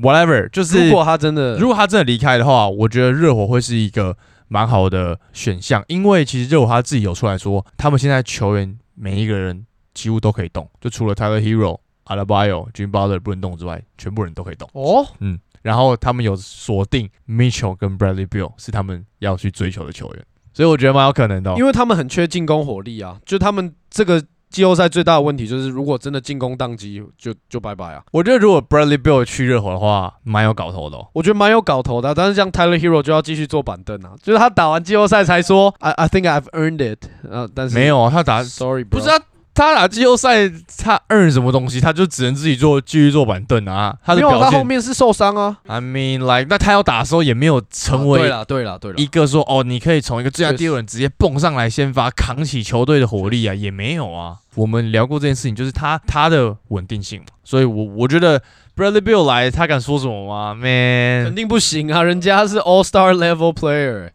S1: whatever，就是
S2: 如果他真的，
S1: 如果他真的离开的话，我觉得热火会是一个蛮好的选项，因为其实热火他自己有出来说，他们现在球员每一个人几乎都可以动，就除了 Tyler Hero、a l a b i o Jim Butler 不能动之外，全部人都可以动。
S2: 哦，
S1: 嗯，然后他们有锁定 Mitchell 跟 Bradley Beal 是他们要去追求的球员，所以我觉得蛮有可能的哦、
S2: 因为他们很缺进攻火力啊，就他们这个季后赛最大的问题就是，如果真的进攻宕机，就就拜拜啊。
S1: 我觉得如果 Bradley Bill 去热火的话，蛮有搞头的、哦。
S2: 我觉得蛮有搞头的啊，但是像 Tyler Hero 就要继续坐板凳啊，就是他打完季后赛才说 I I think I've earned it，呃，但是
S1: 没有啊，他打
S2: ，sorry，
S1: 不是啊，他打季后赛他 earn 什么东西，他就只能自己做继续坐板凳啊。他的
S2: 没有啊，他后面是受伤啊。
S1: ，I mean like，那他要打的时候也没有成为
S2: 啊对了，对了，对了
S1: 一，个说哦，你可以从一个最佳第六人直接蹦上来先发，扛起球队的火力啊，也没有啊。我们聊过这件事情，就是他他的稳定性嘛，所以我我觉得 Bradley Bill 来，他敢说什么吗？Man，肯
S2: 定不行啊，人家是 All Star level player，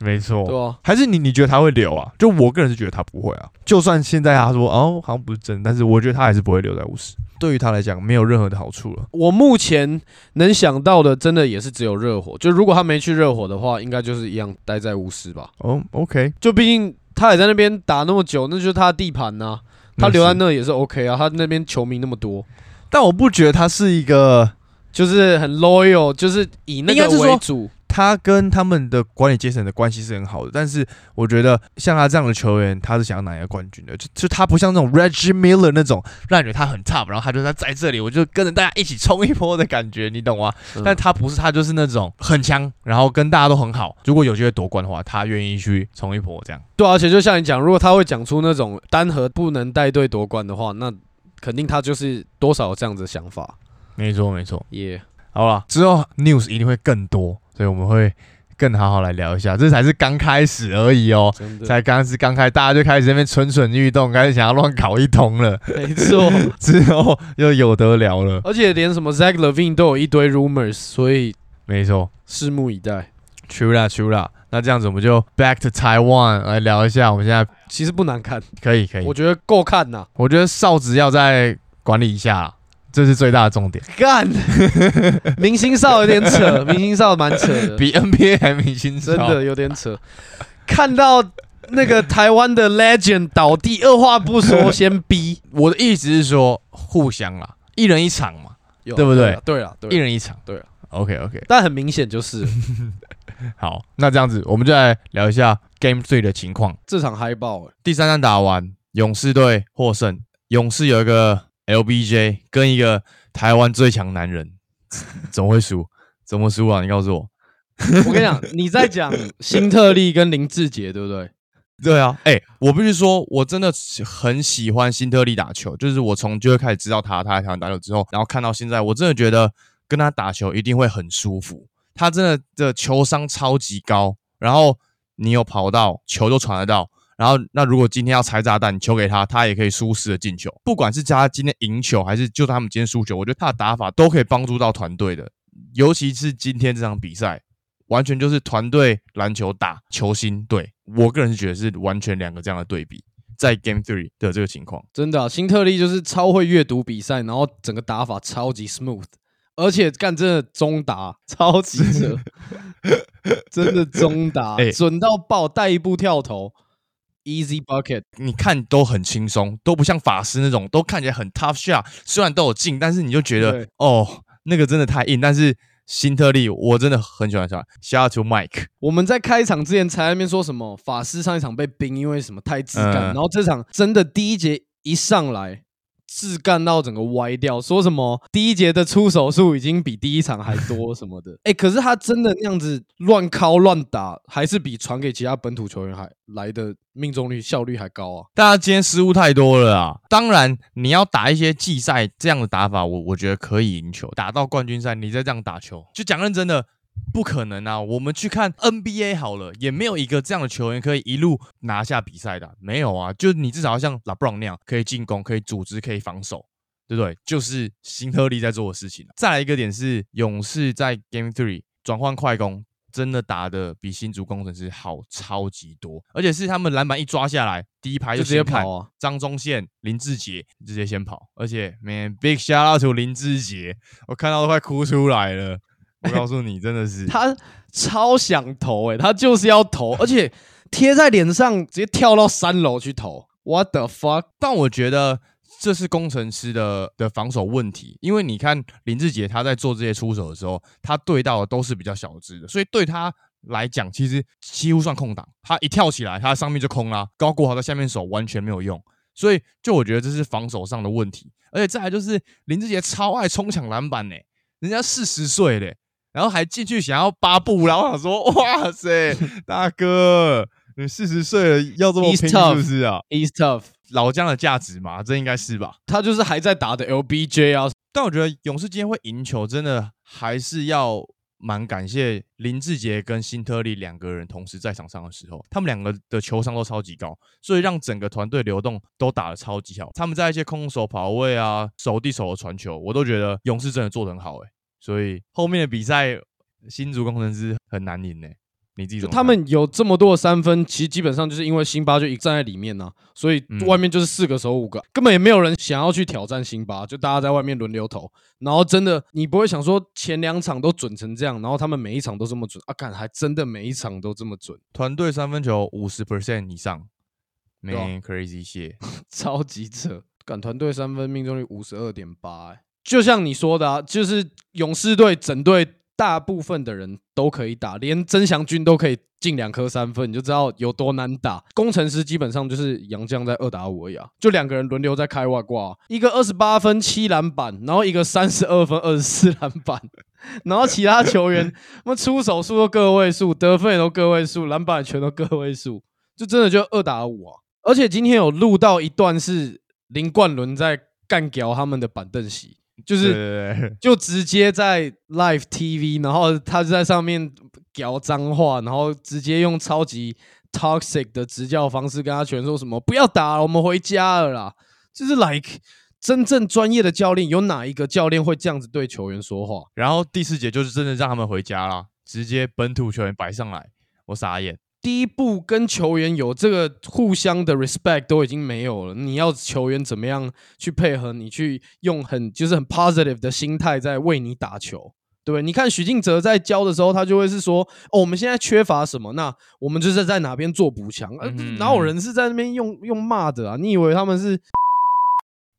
S1: 没错，
S2: 对啊？
S1: 还是你你觉得他会留啊？就我个人是觉得他不会啊。就算现在他说哦好像不是真，但是我觉得他还是不会留在巫师。对于他来讲，没有任何的好处了。
S2: 我目前能想到的，真的也是只有热火。就如果他没去热火的话，应该就是一样待在巫师吧。
S1: 哦，OK，
S2: 就毕竟他也在那边打那么久，那就是他的地盘呐、他留在那也是 OK 啊。他那边球迷那么多，
S1: 但我不觉得他是一个，
S2: 就是很 loyal，就是以那个为主。
S1: 他跟他们的管理阶层的关系是很好的。但是我觉得像他这样的球员，他是想要拿一个冠军的。就就他不像那种 Reggie Miller 那种，让你觉得他很 top，然后他就在在这里，我就跟着大家一起冲一波的感觉，你懂吗？
S2: 嗯
S1: 但他不是，他就是那种很强，然后跟大家都很好。如果有机会夺冠的话，他愿意去冲一波这样。
S2: 对啊，而且就像你讲，如果他会讲出那种单核不能带队夺冠的话，那肯定他就是多少有这样子的想法。
S1: 没错，没错。
S2: 耶、
S1: 好了，之后 news 一定会更多，所以我们会更好好来聊一下。这才是刚开始而已哦，才刚是刚开，大家就开始在那边蠢蠢欲动，开始想要乱搞一通了。
S2: 没错。
S1: 之后又有得聊了，
S2: 而且连什么 Zach Levine 都有一堆 rumors，所以
S1: 没错
S2: 拭目以待。
S1: ，True 啦，True 啦。那这样子我们就 back to Taiwan 来聊一下，我们现在
S2: 其实不难看，
S1: 可以可以，
S2: 我觉得够看呐、
S1: 我觉得哨子要再管理一下啦，这是最大的重点，
S2: 干，明星少有点扯，明星少蛮扯的，
S1: 比 NBA 还明星哨
S2: 真的有点扯。看到那个台湾的 legend 倒地，二话不说先逼，
S1: 我的意思是说，互相啦，一人一场嘛，
S2: 有
S1: 对不对？
S2: 啊对了，对啦，
S1: 一人一场。
S2: 对啊
S1: ，OK OK，
S2: 但很明显就是。
S1: 好，那这样子我们就来聊一下 Game Three 的情况。
S2: 这场嗨爆欸，
S1: 第三战打完，勇士队获胜。勇士有一个 LBJ 跟一个台湾最强男人，怎么会输？怎么输啊？你告诉我。
S2: 我跟你讲，你在讲新特利跟林志杰，对不对？
S1: 对啊，哎、我必须说，我真的很喜欢新特利打球，就是我从就会开始知道他，他在台湾打球之后，然后看到现在，我真的觉得跟他打球一定会很舒服。他真的的球商超级高，然后你有跑到，球都传得到，然后那如果今天要拆炸弹，你球给他，他也可以舒适的进球。不管是加今天赢球，还是就算他们今天输球，我觉得他的打法都可以帮助到团队的。尤其是今天这场比赛，完全就是团队篮球打球星队。我个人是觉得是完全两个这样的对比，在 Game Three 的这个情况。
S2: 真的、啊，辛特利就是超会阅读比赛，然后整个打法超级 smooth，而且干真的中打超级扯，真的中打、
S1: 哎
S2: 准到爆，带一步跳投，easy bucket。
S1: 你看都很轻松，都不像法师那种，都看起来很 tough shot，虽然都有进，但是你就觉得哦，那个真的太硬。但是新特利我真的很喜欢他，Shout out to Mike，
S2: 我们在开场之前才在那边说什么法师上一场被冰，因为什么太质感，
S1: 嗯
S2: 然后这场真的第一节一上来。自干到整个歪掉，说什么第一节的出手数已经比第一场还多什么的，哎、可是他真的那样子乱敲乱打，还是比传给其他本土球员还来的命中率效率还高啊！
S1: 大家今天失误太多了啊！当然，你要打一些季赛这样的打法，我我觉得可以赢球。打到冠军赛，你再这样打球，就讲认真的，不可能啊！我们去看 NBA 好了，也没有一个这样的球员可以一路拿下比赛的啊、没有啊！就是你至少要像 LeBron 那样，可以进攻、可以组织、可以防守，对不对？就是辛特利在做的事情啊、再来一个点是，勇士在 Game Three 转换快攻。真的打的比新竹工程师好超级多，而且是他们篮板一抓下来，第一排
S2: 就直接跑啊！
S1: 张忠宪、林志杰直接先跑，而且 man big shout out to 林志杰，我看到都快哭出来了。我告诉你，真的是
S2: 他超想投诶、他就是要投，而且贴在脸上，直接跳到三楼去投。What the fuck？
S1: 但我觉得这是工程师的的防守问题，因为你看林志杰他在做这些出手的时候，他对到的都是比较小只的，所以对他来讲，其实几乎算空档。他一跳起来，他上面就空啦，高国豪在下面守完全没有用，所以就我觉得这是防守上的问题。而且再来就是林志杰超爱冲抢篮板呢、人家四十岁嘞，然后还进去想要八步，然后我想说，哇塞，大哥，你四十岁了要这么拼是不是啊
S2: ？？East tough，
S1: 老将的价值嘛，这应该是吧？
S2: 他就是还在打的 LBJ 啊。
S1: 但我觉得勇士今天会赢球，真的还是要蛮感谢林志杰跟辛特利两个人同时在场上的时候，他们两个的球商都超级高，所以让整个团队流动都打得超级好。他们在一些空手跑位啊、手递手的传球，我都觉得勇士真的做得很好诶、所以后面的比赛，新竹工程师很难赢呢、你自己怎么看
S2: 就他们有这么多的三分，其实基本上就是因为辛巴就一站在里面呢、所以
S1: 嗯
S2: 外面就是四个守五个，根本也没有人想要去挑战辛巴，就大家在外面轮流投。然后真的，你不会想说前两场都准成这样，然后他们每一场都这么准啊？看还真的每一场都这么准，
S1: 团队三分球五十 percent 以上，man crazy shit。
S2: 超级扯。赶团队三分命中率五十二点八，哎，就像你说的啊，就是勇士队整队大部分的人都可以打，连曾祥军都可以进两颗三分，你就知道有多难打。工程师基本上就是杨将在二打五而已啊，就两个人轮流在开外挂，一个二十八分七篮板，然后一个三十二分二十四篮板，然后其他球员他们出手数都个位数，得分也都个位数，篮板全都个位数，就真的就二打五啊。而且今天有录到一段是林冠伦在干掉他们的板凳席，就是
S1: 对对对，
S2: 就直接在 live TV，然后他就在上面屌脏话，然后直接用超级 toxic 的执教方式跟他全说什么不要打了，我们回家了啦。就是 like 真正专业的教练，有哪一个教练会这样子对球员说话？
S1: 然后第四节就是真的让他们回家啦，直接本土球员摆上来，我傻眼。
S2: 第一步跟球员有这个互相的 respect 都已经没有了，你要球员怎么样去配合你，去用很就是很 positive 的心态在为你打球，对不对？你看许晋哲在教的时候，他就会是说，哦，我们现在缺乏什么，那我们就是在哪边做补强，呃哪有人是在那边用用骂的啊？你以为他们是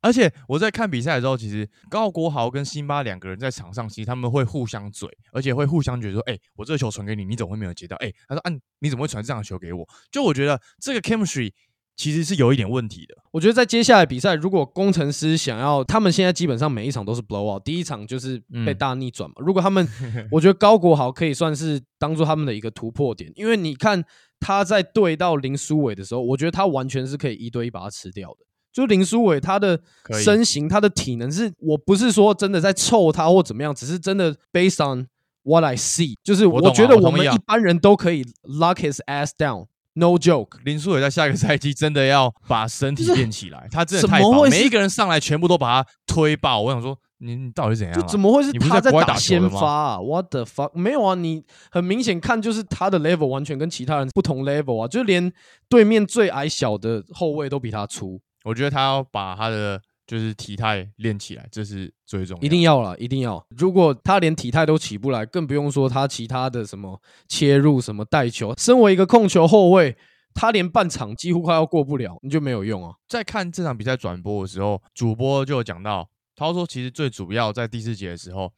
S1: 而且我在看比赛的时候，其实高国豪跟辛巴两个人在场上，其实他们会互相嘴，而且会互相觉得说：“哎、我这个球传给你，你怎么会没有接到？”哎、他说：“啊，你怎么会传这样的球给我？”就我觉得这个 chemistry 其实是有一点问题的。
S2: 我觉得在接下来比赛，如果工程师想要，他们现在基本上每一场都是 blow out，第一场就是被
S1: 嗯
S2: 大逆转嘛。如果他们，我觉得高国豪可以算是当做他们的一个突破点，因为你看他在对到林书伟的时候，我觉得他完全是可以一对一把他吃掉的。就林书伟他的身形、他的体能是，我不是说真的在臭他或怎么样，只是真的 based on what I see，就是
S1: 我
S2: 觉得
S1: 我
S2: 们一般人都可以 lock his ass down，no joke。
S1: 林书伟在下一个赛季真的要把身体练起来，他真的
S2: 怎
S1: 太棒，
S2: 么会
S1: 每一个人上来全部都把他推爆。我想说，你你到底怎样、啊？
S2: 就怎么会是
S1: 你不
S2: 在
S1: 打
S2: 先发啊？What the fuck？没有啊，你很明显看就是他的 level 完全跟其他人不同 level 啊，就连对面最矮小的后卫都比他粗，
S1: 我觉得他要把他的就是体态练起来，这是最重要的。
S2: 一定要了，一定要。如果他连体态都起不来，更不用说他其他的什么切入、什么带球。身为一个控球后卫，他连半场几乎快要过不了，你就没有用啊。
S1: 在看这场比赛转播的时候，主播就有讲到，他说其实最主要在第四节的时候，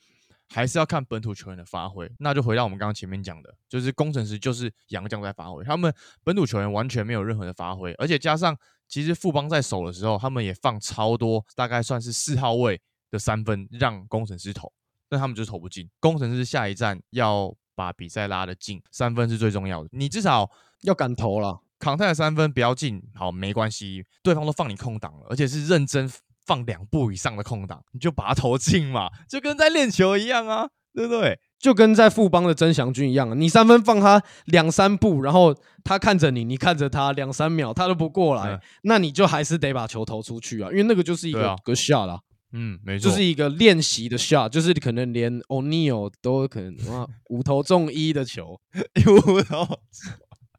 S1: 还是要看本土球员的发挥。那就回到我们刚刚前面讲的，就是工程师就是杨将在发挥，他们本土球员完全没有任何的发挥，而且加上其实富邦在守的时候，他们也放超多，大概算是四号位的三分让工程师投，但他们就是投不进。工程师下一站要把比赛拉得近，三分是最重要的，你至少
S2: 要敢投了，
S1: 扛泰的三分不要进，好没关系，对方都放你空档了，而且是认真放两步以上的空档，你就把它投进嘛，就跟在练球一样啊，对不对？
S2: 就跟在富邦的曾祥军一样啊，你三分放他两三步，然后他看着你，你看着他两三秒，他都不过来，
S1: 嗯
S2: 那你就还是得把球投出去啊，因为那个就是一个
S1: 对啊
S2: good shot 啦。
S1: 嗯，没错，
S2: 就是一个练习的 shot，就是可能连 O'Neal 都可能哇五投中一的球。
S1: 五投。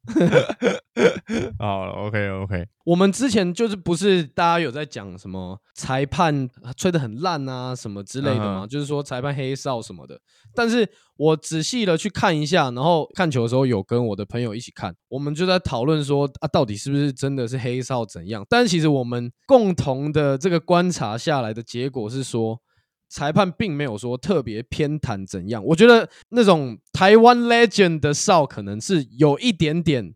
S1: 好，OK OK。
S2: 我们之前就是不是大家有在讲什么裁判吹得很烂啊什么之类的嘛？就是说裁判黑哨什么的。但是我仔细的去看一下，然后看球的时候有跟我的朋友一起看，我们就在讨论说啊，到底是不是真的是黑哨怎样？但是其实我们共同的这个观察下来的结果是说。裁判并没有说特别偏袒怎样，我觉得那种台湾 legend 的哨可能是有一点点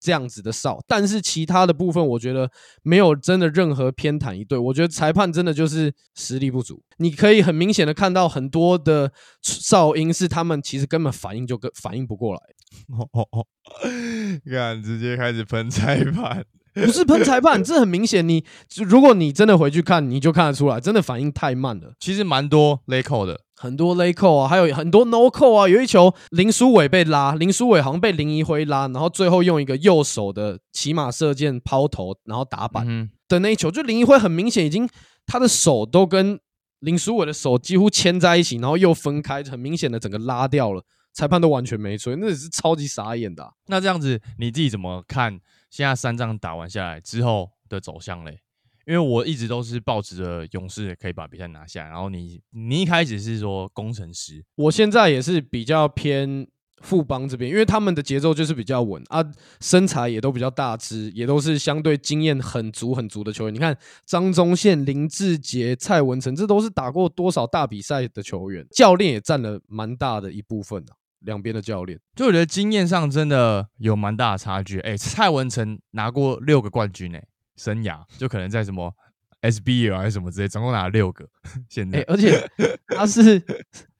S2: 这样子的哨，但是其他的部分我觉得没有真的任何偏袒一队。我觉得裁判真的就是实力不足，你可以很明显的看到很多的哨音是他们其实根本反应就跟反应不过来，
S1: 看直接开始喷裁判。
S2: 不是喷裁判，这很明显。你如果你真的回去看，你就看得出来，真的反应太慢了。
S1: 其实蛮多 lay call 的，
S2: 很多 lay call 啊，还有很多 no call 啊。有一球林书伟被拉，林书伟好像被林一辉拉，然后最后用一个右手的骑马射箭抛投，然后打板的那一球，就林一辉很明显已经他的手都跟林书伟的手几乎牵在一起，然后又分开，很明显的整个拉掉了。裁判都完全没吹，那也是超级傻眼的。
S1: 那这样子你自己怎么看？现在三仗打完下来之后的走向嘞？因为我一直都是抱持着勇士可以把比赛拿下，然后你你一开始是说工程师，
S2: 我现在也是比较偏富邦这边，因为他们的节奏就是比较稳啊，身材也都比较大只，也都是相对经验很足很足的球员。你看张宗宪、林志杰、蔡文成，这都是打过多少大比赛的球员，教练也占了蛮大的一部分的。两边的教练，
S1: 就我觉得经验上真的有蛮大的差距。哎，蔡文成拿过六个冠军，哎，生涯就可能在什么 SBL 还是什么之类，总共拿了六个。现在，
S2: 而且他是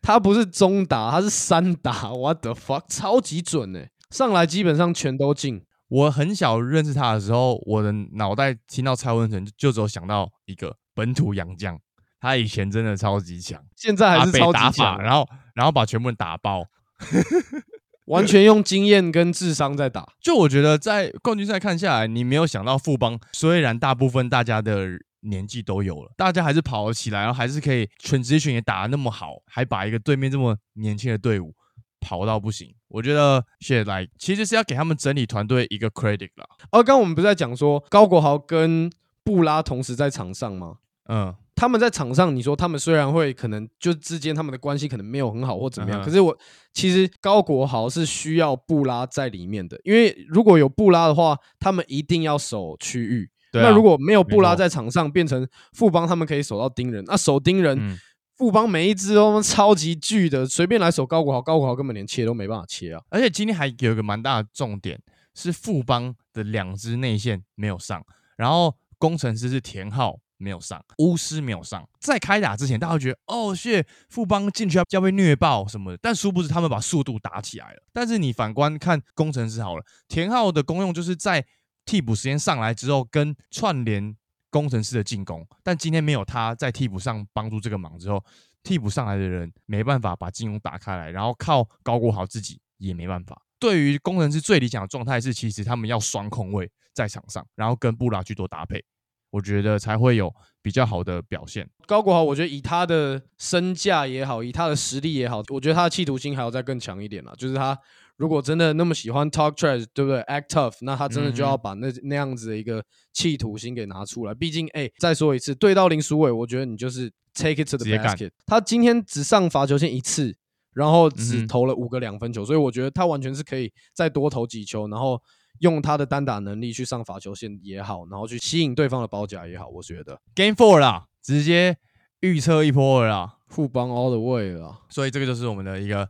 S2: 他不是中打，他是三打，What the fuck，超级准哎，上来基本上全都进。
S1: 我很小认识他的时候，我的脑袋听到蔡文成就只有想到一个本土洋将，他以前真的超级强，
S2: 现在还是超级强，
S1: 然后然后把全部人打爆。
S2: 完全用经验跟智商在打，
S1: 就我觉得在冠军赛看下来，你没有想到富邦虽然大部分大家的年纪都有了，大家还是跑了起来，然后还是可以全职选也打得那么好，还把一个对面这么年轻的队伍跑到不行。我觉得谢来其实是要给他们整理团队一个 credit 啦。
S2: 而刚我们不是在讲说高国豪跟布拉同时在场上吗？嗯。他们在场上，你说他们虽然会可能就之间他们的关系可能没有很好或怎么样，可是我其实高国豪是需要布拉在里面的，因为如果有布拉的话，他们一定要守区域。那如果没有布拉在场上，变成富邦他们可以守到盯人，那守盯人，富邦每一支都超级巨的，随便来守高国豪，高国豪根本连切都没办法切啊！
S1: 而且今天还有一个蛮大的重点是富邦的两支内线没有上，然后工程师是田浩。没有上，巫师没有上。在开打之前，大家会觉得哦，谢富邦进去要被虐爆什么的，但殊不知他们把速度打起来了。但是你反观看工程师好了，田浩的功用就是在替补时间上来之后跟串联工程师的进攻。但今天没有他在替补上帮助这个忙之后，替补上来的人没办法把进攻打开来，然后靠高国豪自己也没办法。对于工程师最理想的状态是，其实他们要双控位在场上，然后跟布拉去做搭配。我觉得才会有比较好的表现。
S2: 高国豪，我觉得以他的身价也好，以他的实力也好，我觉得他的企图心还要再更强一点啦。就是他如果真的那么喜欢 talk trash，对不对？act tough，那他真的就要把那那样子的一个企图心给拿出来。毕竟，哎，再说一次，对到林书伟，我觉得你就是 take it to the basket。他今天只上罚球线一次，然后只投了五个两分球，所以我觉得他完全是可以再多投几球，然后。用他的单打能力去上罚球线也好，然后去吸引对方的包夹也好，我觉得
S1: Game Four 啦，直接预测一波啦，
S2: 互帮 All the way 啦，
S1: 所以这个就是我们的一个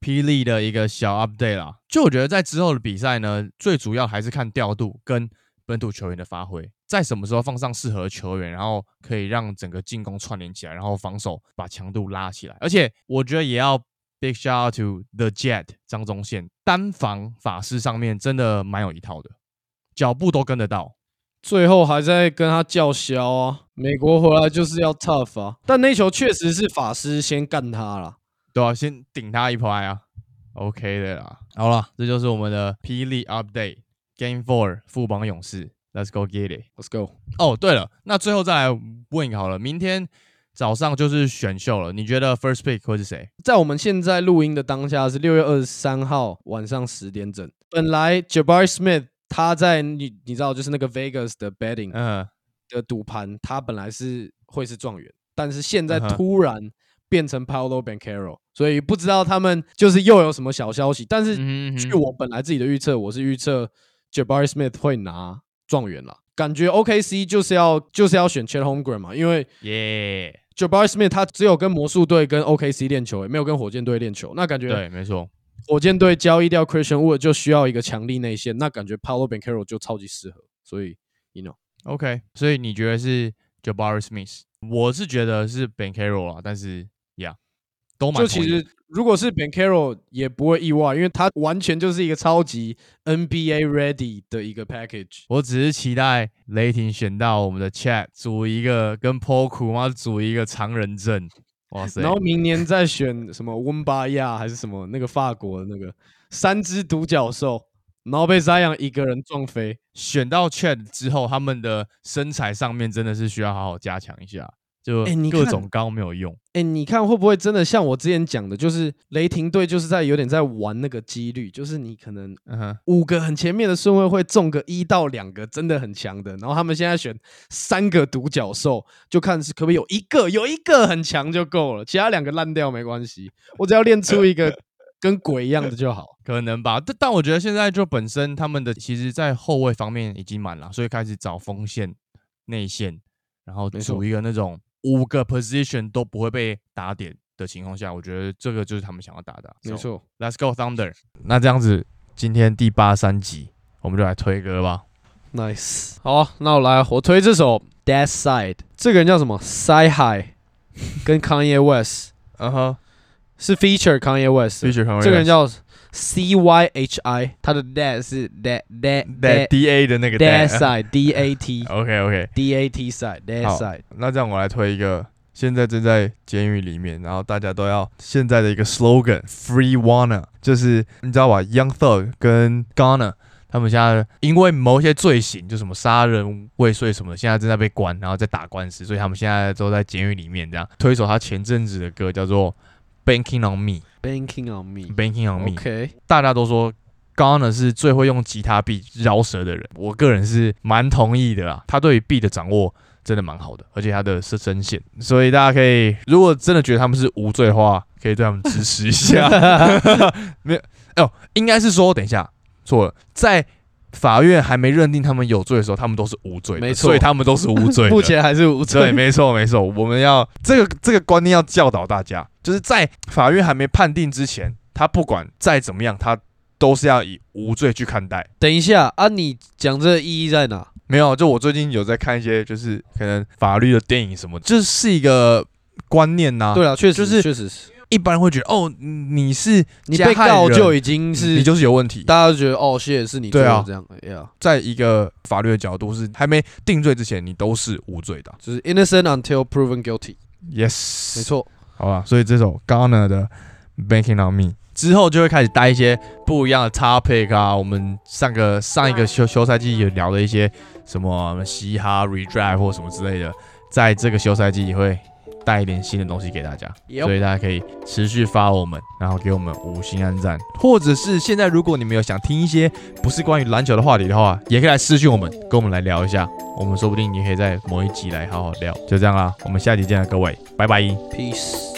S1: 霹雳的一个小 update 啦。就我觉得在之后的比赛呢，最主要还是看调度跟本土球员的发挥，在什么时候放上适合的球员，然后可以让整个进攻串联起来，然后防守把强度拉起来，而且我觉得也要。Big shout out to the Jet 张忠宪，单防法师上面真的蛮有一套的，脚步都跟得到，
S2: 最后还在跟他叫嚣啊！美国回来就是要 tough 啊！但那球确实是法师先干他了，
S1: 对啊，先顶他一拍啊，OK 的啦。好了，这就是我们的霹雳 Update Game Four 副榜勇士，Let's go get it，Let's
S2: go。
S1: 哦，对了，那最后再来问一个好了，明天早上就是选秀了，你觉得 first pick 会是谁？
S2: 在我们现在录音的当下是六月二十三号晚上十点整。本来 Jabari Smith 他在你你知道就是那个 Vegas 的 betting
S1: 嗯，
S2: 的赌盘，他本来是会是状元，但是现在突然变成 Paolo Banchero，所以不知道他们就是又有什么小消息。但是
S1: 嗯
S2: 据我本来自己的预测，我是预测 Jabari Smith 会拿状元了。感觉 OKC 就是要就是要选 Chet Holmgren 嘛，因为
S1: 耶，
S2: Jabari Smith 他只有跟魔术队跟 OKC 练球，也没有跟火箭队练球。那感觉
S1: 对，没错，
S2: 火箭队交易掉 Christian Wood 就需要一个强力内线，那感觉 Paolo Banchero 就超级适合。所以 you
S1: know，OK，所以你觉得是 Jabari Smith？我是觉得是 Bankero 啊，但是呀都蛮
S2: 就其实如果是 Ben Carroll 也不会意外，因为他完全就是一个超级 NBA ready 的一个 package。
S1: 我只是期待雷霆选到我们的 Chat 组一个跟 Poku 妈组一个常人阵，哇塞！
S2: 然后明年再选什么温巴亚还是什么那个法国的那个三只独角兽，然后被 Zion 一个人撞飞。
S1: 选到 Chad 之后，他们的身材上面真的是需要好好加强一下，就各种高没有用。
S2: 哎，你看会不会真的像我之前讲的，就是雷霆队就是在有点在玩那个几率，就是你可能
S1: 嗯哼，
S2: 五个很前面的顺位会中个一到两个真的很强的，然后他们现在选三个独角兽，就看是可不可以有一个有一个很强就够了，其他两个烂掉没关系，我只要练出一个 跟鬼一样的就好。
S1: 可能吧，但但我觉得现在就本身他们的其实，在后卫方面已经满了，所以开始找锋线、内线，然后组一个那种五个 position 都不会被打点的情况下，我觉得这个就是他们想要打的啊。
S2: 没错
S1: ，Let's go Thunder。那这样子，今天第八三集我们就来推歌吧。
S2: Nice，好啊，那我来，我推这首《Dead Side》，这个人叫什么？Sci High，跟 Kanye West
S1: 嗯哼
S2: 是 feature Kanye West，feature Kanye
S1: West
S2: 这个人叫 C Y H I，他的 dad 是 dad dad
S1: dad D A 的那个 dad
S2: side D A T。
S1: OK OK
S2: D A T side
S1: dad
S2: side。
S1: 那这样我来推一个，现在正在监狱里面，然后大家都要现在的一个 slogan Free Wanna，就是你知道吧，Young Thug 跟 Gunna。他们现在因为某些罪行，就什么杀人未遂什么的，现在正在被关，然后在打官司，所以他们现在都在监狱里面。这样推一首他前阵子的歌，叫做《Banking on Me》。
S2: Banking on me，Banking。
S1: on
S2: Me，OK，
S1: 大家都说 Ghana 是最会用吉他 beat 饶舌的人，我个人是蛮同意的啦。他对于 beat 的掌握真的蛮好的，而且他的是声线，所以大家可以如果真的觉得他们是无罪的话，可以对他们支持一下。没有哦，应该是说，等一下错了，在法院还没认定他们有罪的时候，他们都是无罪的，
S2: 没错
S1: 所以他们都是无罪。
S2: 目前还是无
S1: 对，
S2: 罪。
S1: 没错没错，我们要这个这个观念要教导大家，就是在法院还没判定之前，他不管再怎么样，他都是要以无罪去看待。
S2: 等一下啊，你讲这个意义在哪？
S1: 没有，就我最近有在看一些，就是可能法律的电影什么，这是一个观念呐、
S2: 对啊，确实
S1: 就是
S2: 确实是，
S1: 一般人会觉得，哦，你是
S2: 你被告就已经是
S1: 你就是有问题。
S2: 大家都觉得哦，谢是你
S1: 对啊
S2: 这样，Yeah，
S1: 在一个法律的角度是还没定罪之前，你都是无罪的。
S2: 就是 innocent until proven
S1: guilty，Yes，
S2: 没，错。
S1: 好吧，所以这首 Ghana 的 Banking on Me 之后就会开始带一些不一样的 topic 啊。我们上个上一个休休赛季也聊了一些什么嘻哈 redrive 或什么之类的，在这个休赛季也会带一点新的东西给大家，所以大家可以持续发我们，然后给我们五星按赞，或者是现在如果你们有想听一些不是关于篮球的话题的话，也可以来私讯我们，跟我们来聊一下，我们说不定也可以在某一集来好好聊。就这样啦，我们下集见了，各位，拜拜。
S2: Peace。